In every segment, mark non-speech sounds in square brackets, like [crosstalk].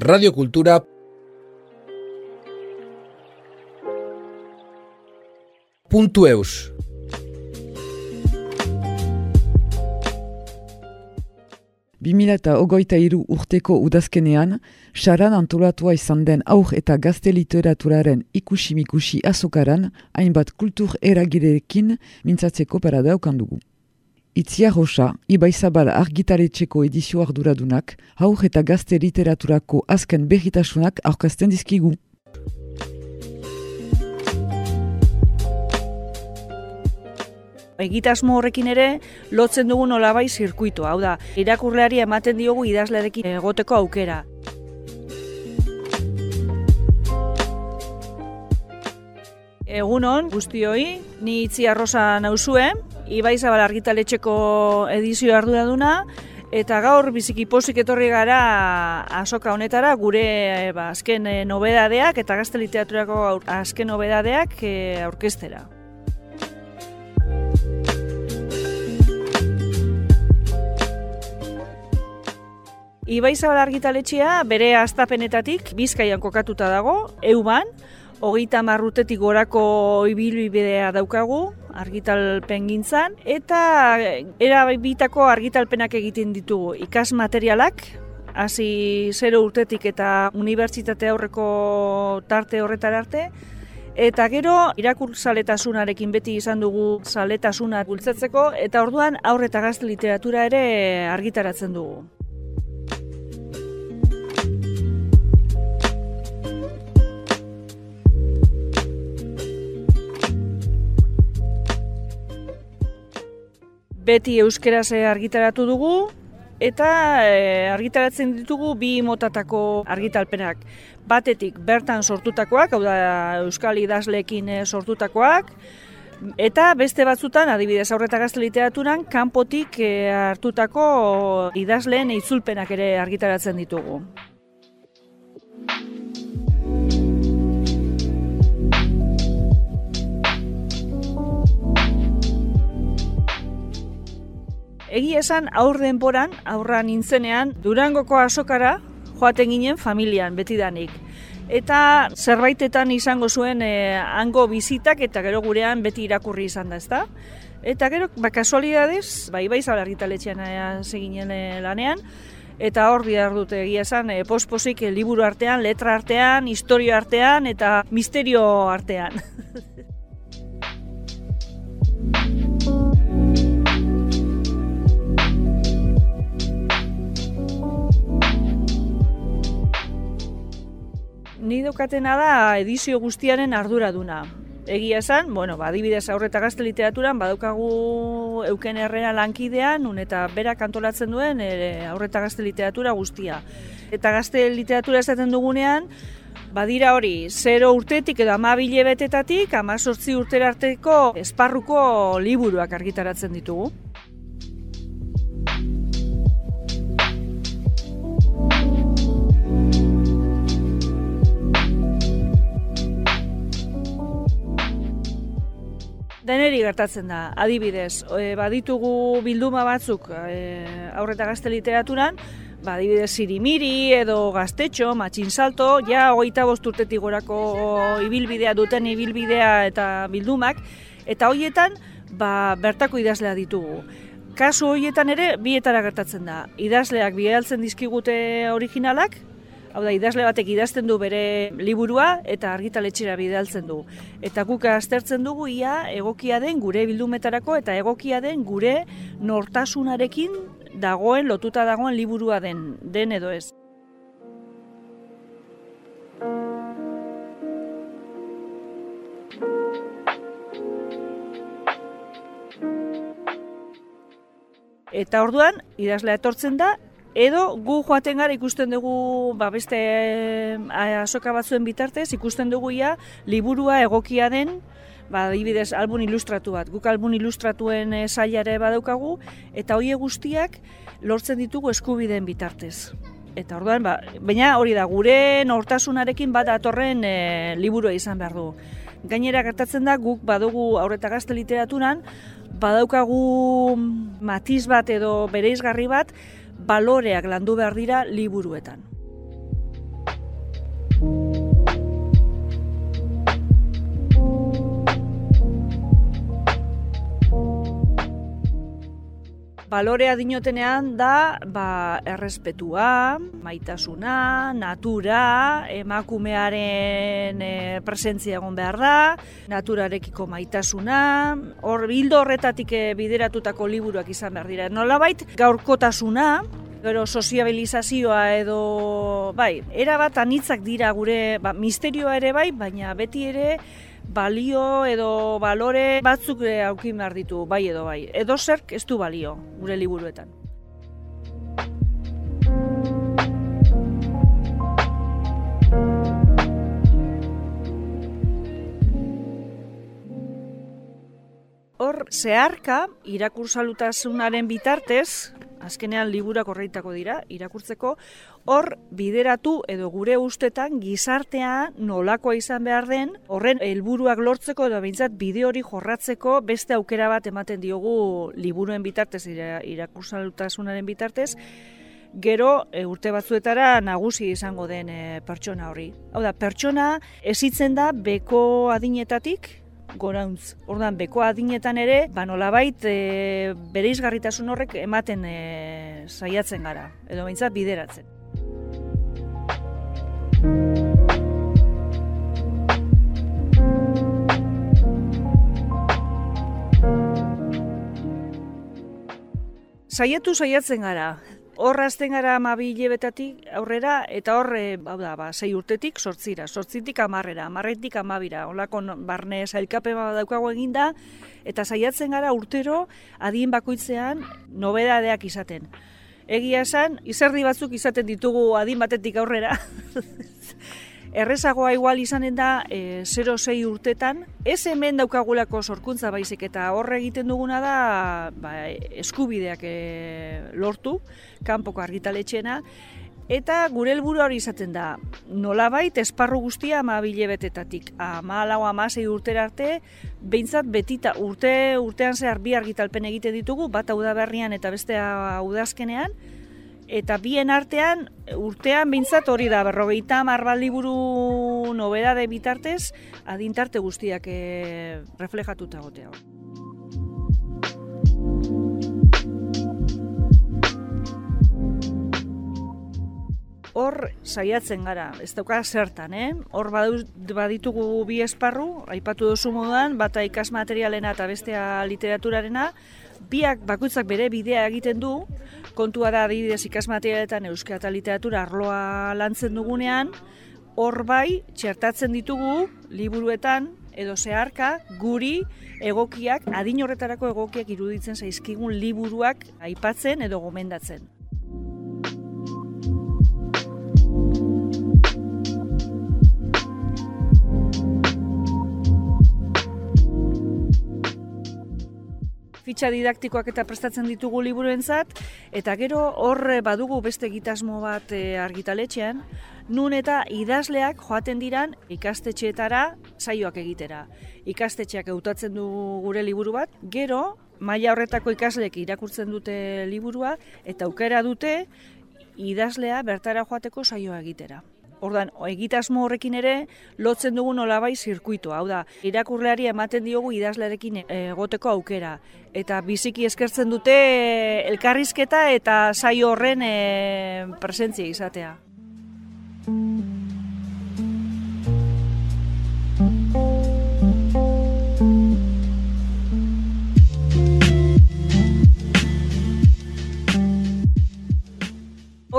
radiokultura puntu eus Bimila eta ogoita iru urteko udazkenean, saran antolatua izan den aur eta gazte literaturaren ikusi-mikusi azokaran, hainbat kultur eragirekin mintzatzeko parada dugu. Itzia Rosa, Ibaizabal argitaletxeko edizio arduradunak, haur eta gazte literaturako azken behitasunak aurkazten dizkigu. egitasmo horrekin ere lotzen dugu nolabai zirkuitu, hau da, irakurleari ematen diogu idazlearekin egoteko aukera. Egunon, guztioi, ni itzi arroza nauzue, Ibai Zabal argitaletxeko edizio arduraduna, eta gaur biziki pozik etorri gara asoka honetara gure ba, azken eh, nobedadeak eta gazte literaturako azken nobedadeak eh, aurkestera. Ibai Zabal argitaletxea bere astapenetatik bizkaian kokatuta dago, euban, hogeita marrutetik gorako ibilbidea daukagu, argitalpen gintzan, eta erabitako argitalpenak egiten ditugu ikas materialak, hasi zero urtetik eta unibertsitate aurreko tarte horretar arte, Eta gero irakur zaletasunarekin beti izan dugu zaletasuna bultzatzeko eta orduan aurre eta gazte literatura ere argitaratzen dugu. Beti euskeraz argitaratu dugu eta e, argitaratzen ditugu bi motatako argitalpenak. Batetik bertan sortutakoak, hau da euskal idazleekin e, sortutakoak, eta beste batzutan, adibidez aurreta gazte literaturan, kanpotik hartutako idazleen itzulpenak ere argitaratzen ditugu. Egi esan aur denboran, aurra nintzenean, Durangoko azokara joaten ginen familian betidanik. Eta zerbaitetan izango zuen e, hango bizitak eta gero gurean beti irakurri izan da, ezta? Eta gero, ba, kasualidadez, bai bai zalargitaletxean seginen e, lanean, eta hor bihar dute egia esan, e, posposik e, liburu artean, letra artean, historio artean eta misterio artean. [laughs] ni dokatena da edizio guztiaren arduraduna. Egia esan, bueno, ba, adibidez aurreta gazte literaturan, badaukagu euken errena lankidean, un eta berak antolatzen duen e, aurreta gazte literatura guztia. Eta gazte literatura esaten dugunean, badira hori, zero urtetik edo amabile betetatik, amazortzi urtera arteko esparruko liburuak argitaratzen ditugu. Deneri gertatzen da, adibidez, e, baditugu bilduma batzuk e, aurreta gazte literaturan, ba, adibidez Sirimiri edo Gaztetxo, Matxin Salto, ja hogeita bosturtetik gorako ibilbidea duten ibilbidea eta bildumak, eta hoietan ba, bertako idazlea ditugu. Kasu hoietan ere, bietara gertatzen da. Idazleak bialtzen dizkigute originalak, Hau da, idazle batek idazten du bere liburua eta argitaletxera bidaltzen du. Eta guk aztertzen dugu ia egokia den gure bildumetarako eta egokia den gure nortasunarekin dagoen, lotuta dagoen liburua den, den edo ez. Eta orduan, idazlea etortzen da, Edo gu joaten gara ikusten dugu ba beste asoka batzuen bitartez ikusten dugu ia liburua egokia den ba adibidez album ilustratu bat. Guk album ilustratuen e, sailare badaukagu eta hoie guztiak lortzen ditugu eskubideen bitartez. Eta orduan ba baina hori da gure nortasunarekin bat datorren e, liburua izan behar du. Gainera gertatzen da guk badugu aurreta gazte literaturan badaukagu matiz bat edo bereizgarri bat baloreak landu behar dira liburuetan. Balorea dinotenean da ba, errespetua, maitasuna, natura, emakumearen e, presentzia egon behar da, naturarekiko maitasuna, hor bildo horretatik e, bideratutako liburuak izan behar dira. Nolabait gaurkotasuna, gero soziabilizazioa edo bai, era bat anitzak dira gure ba, misterioa ere bai, baina beti ere balio edo balore batzuk e, aukin behar ditu, bai edo bai. Edo zerk ez du balio gure liburuetan. Hor, zeharka, irakursalutasunaren bitartez, azkenean liburak horreitako dira, irakurtzeko, hor bideratu edo gure ustetan gizartea nolakoa izan behar den, horren helburuak lortzeko edo behintzat bide hori jorratzeko beste aukera bat ematen diogu liburuen bitartez, irakursalutasunaren bitartez, gero e, urte batzuetara nagusi izango den e, pertsona hori. Hau da, pertsona esitzen da beko adinetatik, gorantz. Ordan beko adinetan ere, ba nolabait e, bereizgarritasun horrek ematen e, saiatzen gara edo behintzat bideratzen. Saiatu saiatzen gara, Horra azten gara amabi hilebetatik aurrera, eta horre, hau da, ba, sei urtetik, sortzira, sortzitik amarrera, amarretik amabira, holako barne sailkape bat daukago eginda, eta saiatzen gara urtero adien bakoitzean nobedadeak izaten. Egia esan, izerdi batzuk izaten ditugu adin batetik aurrera, [laughs] errezagoa igual izanen da e, 0-6 urtetan, ez hemen daukagulako sorkuntza baizik eta horre egiten duguna da ba, eskubideak e, lortu, kanpoko argitaletxena, Eta gure helburu hori izaten da, nolabait esparru guztia ama betetatik. Ama lau ama urtera arte, behintzat betita urte, urtean zehar bi argitalpen egiten ditugu, bat hau da berrian eta bestea udazkenean, eta bien artean urtean behintzat hori da berrogeita marra liburu nobeda de bitartez adintarte guztiak e, reflejatuta gotea. Hor saiatzen gara, ez dauka zertan, eh? Hor baditugu bi esparru, aipatu duzu moduan, bata ikas materialena eta bestea literaturarena, biak bakoitzak bere bidea egiten du, kontua da adibidez ikasmaterialetan euskara eta literatura arloa lantzen dugunean, hor bai txertatzen ditugu liburuetan edo zeharka guri egokiak, adin horretarako egokiak iruditzen zaizkigun liburuak aipatzen edo gomendatzen. Fitxa didaktikoak eta prestatzen ditugu liburuentzat eta gero horre badugu beste egitasmo bat e, argitaletxean, nun eta idazleak joaten diran ikastetxeetara saioak egitera. Ikastetxeak eutatzen du gure liburu bat, gero maila horretako ikasleek irakurtzen dute liburua eta aukera dute idazlea bertara joateko saioa egitera. Ordan egitasmo horrekin ere lotzen dugu nolabai zirkuitoa. Hau da, irakurleari ematen diogu idazlearekin egoteko aukera eta biziki eskertzen dute elkarrizketa eta saio horren e, presentzia izatea.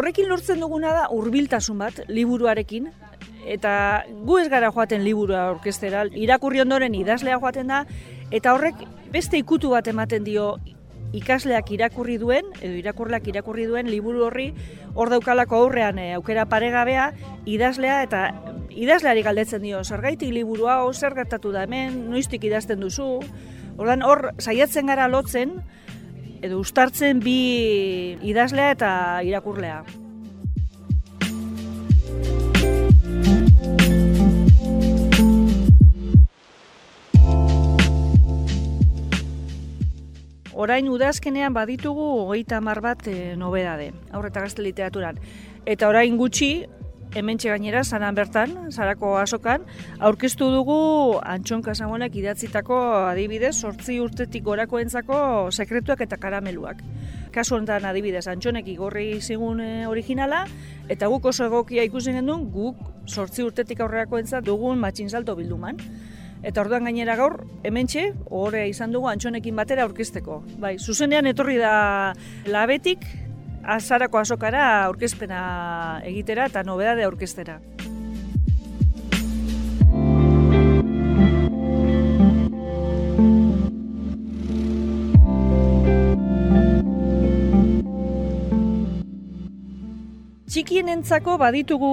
Horrekin lortzen duguna da hurbiltasun bat liburuarekin eta gu ez gara joaten liburua orkestera, irakurri ondoren idazlea joaten da eta horrek beste ikutu bat ematen dio ikasleak irakurri duen edo irakurleak irakurri duen liburu horri hor daukalako aurrean e, aukera paregabea idazlea eta idazleari galdetzen dio zergaitik liburu hau zer gertatu da hemen noiztik idazten duzu? Ordan hor saiatzen gara lotzen edo ustartzen bi idazlea eta irakurlea. Orain udazkenean baditugu hogeita hamar bat e, nobedade, aurreta gazte literaturan. Eta orain gutxi, hementxe gainera, zaran bertan, zarako asokan, aurkeztu dugu Antxon Kasamonek idatzitako adibidez, sortzi urtetik gorako entzako sekretuak eta karameluak. Kasu honetan adibidez, Antxonek igorri zigun e, originala, eta guk oso egokia ikusi gendun, guk sortzi urtetik aurrerako entzat dugun matxinsalto bilduman. Eta orduan gainera gaur, hementxe, ohorea izan dugu antxonekin batera aurkezteko. Bai, zuzenean etorri da labetik, azarako azokara aurkezpena egitera eta nobedade aurkeztera. Txikienentzako baditugu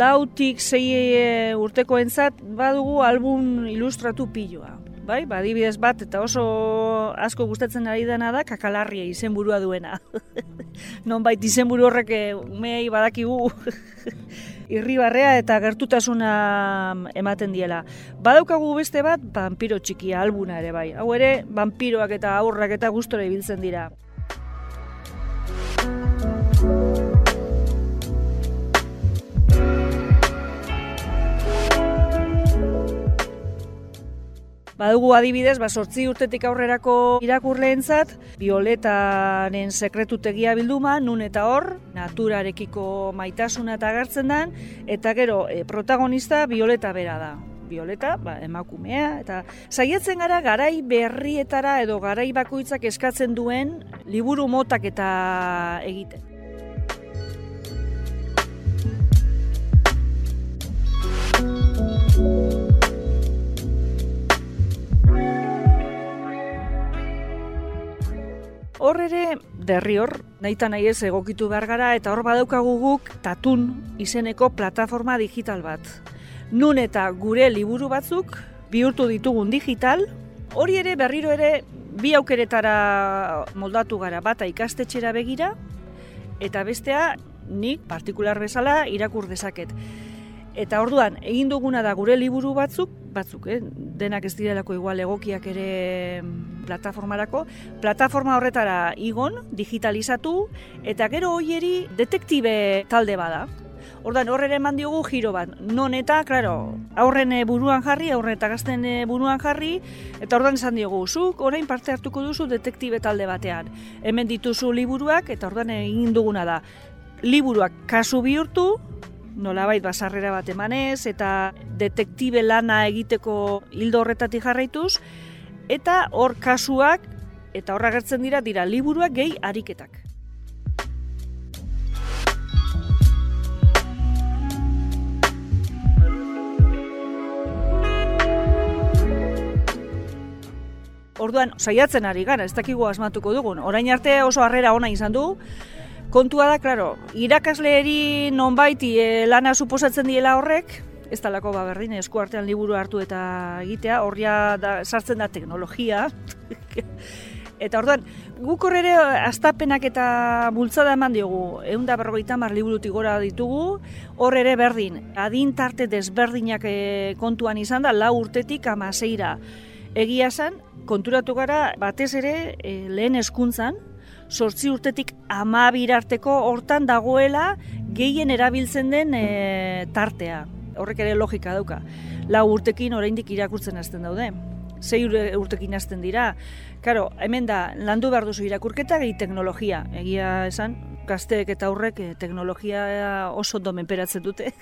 lautik zei e, urteko entzat, badugu album ilustratu piloa. Bai, badibidez bat eta oso asko gustatzen ari dena da kakalarria izenburua duena. [laughs] Nonbait izenburu horrek eh, umei badakigu [laughs] irribarrea eta gertutasuna ematen diela. Badaukagu beste bat, vampiro txikia albuna ere bai. Hau ere, vampiroak eta aurrak eta gustora ibiltzen dira. Badugu adibidez, ba, sortzi urtetik aurrerako irakurleentzat, violetaren sekretutegia bilduma, nun eta hor, naturarekiko maitasuna eta agertzen den, eta gero, e, protagonista violeta bera da. Violeta, ba, emakumea, eta saiatzen gara garai berrietara edo garai bakoitzak eskatzen duen liburu motak eta egiten. Hor ere, derri hor, nahi nahi ez egokitu behar gara, eta hor badaukagu guk tatun izeneko plataforma digital bat. Nun eta gure liburu batzuk bihurtu ditugun digital, hori ere berriro ere bi aukeretara moldatu gara bata ikastetxera begira, eta bestea nik partikular bezala irakur dezaket. Eta orduan, egin duguna da gure liburu batzuk, batzuk, eh? denak ez direlako igual egokiak ere plataformarako, plataforma horretara igon, digitalizatu, eta gero hoieri detektibe talde bada. Ordan horrere eman diogu giro bat. Non eta, claro, aurren eh, buruan jarri, aurren eta gazten eh, buruan jarri, eta ordan esan diogu, zuk orain parte hartuko duzu detektibe talde batean. Hemen dituzu liburuak, eta ordan egin duguna da. Liburuak kasu bihurtu, nolabait basarrera bat emanez eta detektibe lana egiteko hildo horretatik jarraituz eta hor kasuak eta horra gertzen dira dira liburuak gehi ariketak. Orduan, saiatzen ari gara, ez dakigu asmatuko dugun. Orain arte oso harrera ona izan du, Kontua da, klaro, irakasleeri nonbait e, lana suposatzen diela horrek, ez talako ba berdin esku artean liburu hartu eta egitea, horria da, sartzen da teknologia. [laughs] eta orduan, guk horre astapenak eta bultzada eman diogu, egun da berrogeita mar liburutik gora ditugu, hor ere berdin, adin tarte desberdinak e, kontuan izan da, lau urtetik amaseira. Egia zen, konturatu gara, batez ere, e, lehen eskuntzan, sortzi urtetik ama birarteko hortan dagoela gehien erabiltzen den e, tartea. Horrek ere logika dauka. Lau urtekin oraindik irakurtzen hasten daude. Sei urtekin hasten dira. Karo, hemen da, landu behar duzu irakurketa gehi teknologia. Egia esan, gazteek eta aurrek e, teknologia oso ondo menperatzen dute.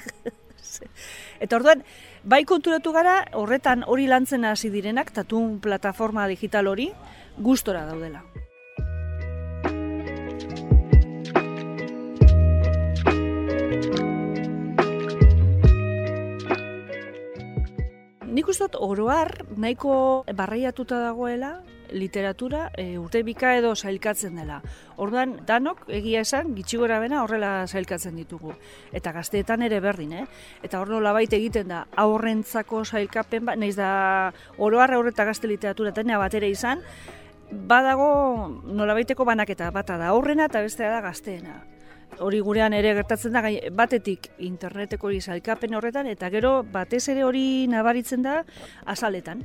[laughs] eta orduan, bai konturatu gara, horretan hori lantzen hasi direnak, tatun plataforma digital hori, gustora daudela. Nik uste dut oroar nahiko barraiatuta dagoela literatura e, urte bika edo sailkatzen dela. Orduan, danok egia esan gitxigora bena horrela sailkatzen ditugu. Eta gazteetan ere berdin, eh? Eta hor nola egiten da aurrentzako sailkapen, ba, nahiz da oroar aurreta gazte literatura tenea bat ere izan, badago nola baiteko banaketa bata da aurrena eta bestea da gazteena hori gurean ere gertatzen da batetik interneteko hori zailkapen horretan eta gero batez ere hori nabaritzen da azaletan.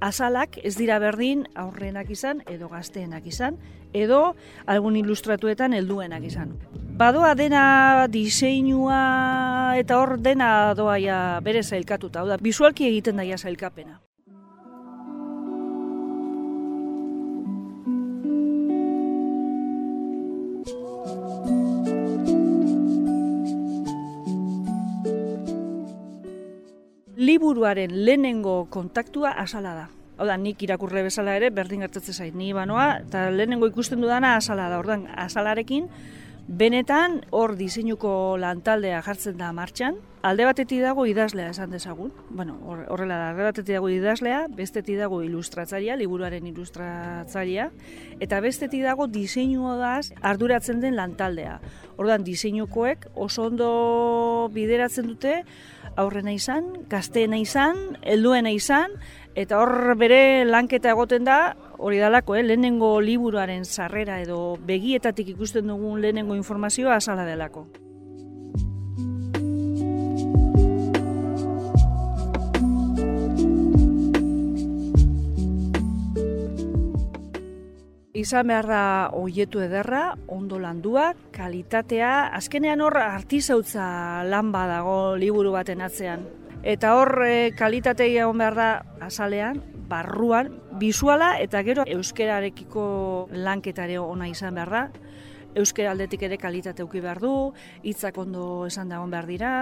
Azalak ez dira berdin aurrenak izan edo gazteenak izan edo algun ilustratuetan helduenak izan. badoa dena diseinua eta hor dena doa ja bere zailkatuta, hau da, bisualki egiten daia zailkapena. Liburuaren lehenengo kontaktua asala da. Hau da, nik irakurre bezala ere, berdin gertatzen zait, ni banoa, eta lehenengo ikusten dudana asala da. Ordan asalarekin, benetan hor diseinuko lantaldea jartzen da martxan. Alde batetik dago idazlea esan dezagun. Bueno, horrela da, alde batetik dago idazlea, bestetik dago ilustratzaria, liburuaren ilustratzaria, eta bestetik dago diseinua daz arduratzen den lantaldea. Ordan diseinukoek oso ondo bideratzen dute, aurrena izan, gazteena izan, helduena izan, Eta hor bere lanketa egoten da, hori dalako, eh? lehenengo liburuaren sarrera edo begietatik ikusten dugun lehenengo informazioa azala delako. Izan behar da oietu ederra, ondo landua, kalitatea, azkenean hor artizautza lan badago liburu baten atzean. Eta hor e, kalitatea egon behar da azalean, barruan, bisuala eta gero euskerarekiko lanketare ona izan behar da. Euskera aldetik ere kalitate uki behar du, hitzak ondo esan dagoen behar dira,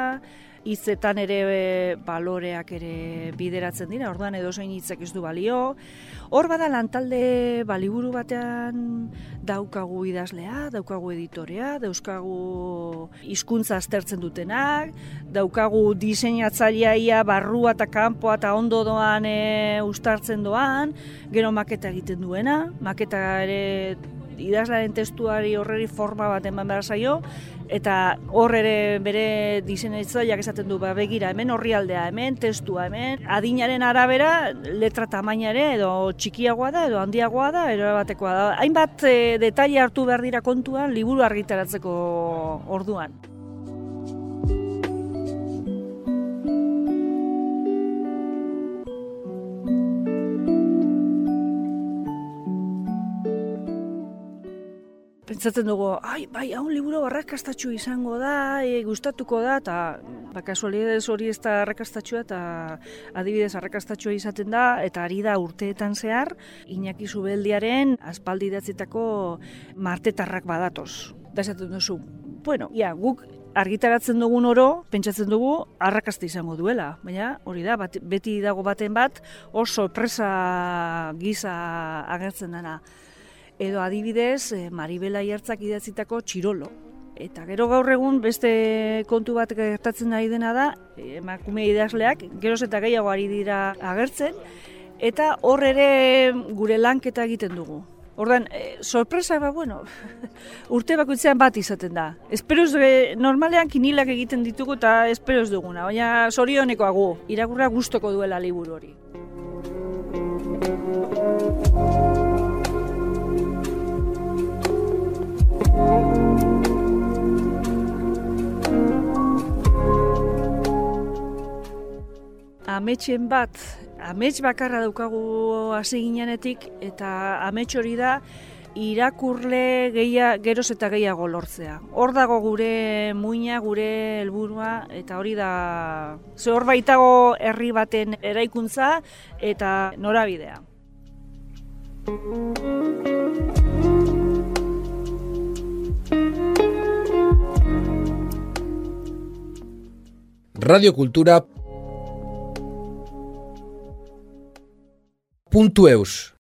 hitzetan ere e, baloreak ere bideratzen dira, orduan edo hitzak ez du balio. Hor bada lantalde baliburu batean daukagu idazlea, daukagu editorea, dauzkagu hizkuntza aztertzen dutenak, daukagu diseinatzaileaia barrua eta kanpoa eta ondo doan e, ustartzen doan, gero maketa egiten duena, maketa ere idazlaren testuari horreri forma bat eman behar zaio, eta hor ere bere diseinatzaileak esaten du ba begira hemen orrialdea hemen testua hemen adinaren arabera letra tamaina ere edo txikiagoa da edo handiagoa da edo batekoa da. Hainbat e, detaile hartu behar dira kontuan liburu argitaratzeko orduan pentsatzen dugu, ai, bai, hau liburu arrakastatxu izango da, e, gustatuko da, eta ba, kasualidez hori ez da arrakastatxua, eta adibidez arrakastatxua izaten da, eta ari da urteetan zehar, Iñaki Zubeldiaren aspaldi datzitako martetarrak badatoz. Da esaten duzu, bueno, ja, guk argitaratzen dugun oro, pentsatzen dugu, arrakasta izango duela. Baina, hori da, beti dago baten bat, oso presa giza agertzen dena edo adibidez e, Maribela Iertzak idatzitako txirolo. Eta gero gaur egun beste kontu bat gertatzen ari dena da, emakume idazleak, geroz eta gehiago ari dira agertzen, eta hor ere gure lanketa egiten dugu. Ordan, e, sorpresa ba, bueno, [laughs] urte bakoitzean bat izaten da. Esperoz, e, normalean kinilak egiten ditugu eta esperoz duguna, baina sorionekoagu, irakurra gustoko duela liburu hori. Ametxen bat, amets bakarra daukagu hasi ginenetik, eta amets hori da, irakurle gehia, geroz eta gehiago lortzea. Hor dago gure muina, gure helburua eta hori da ze hor baitago herri baten eraikuntza eta norabidea. Radio Cultura puntu eus.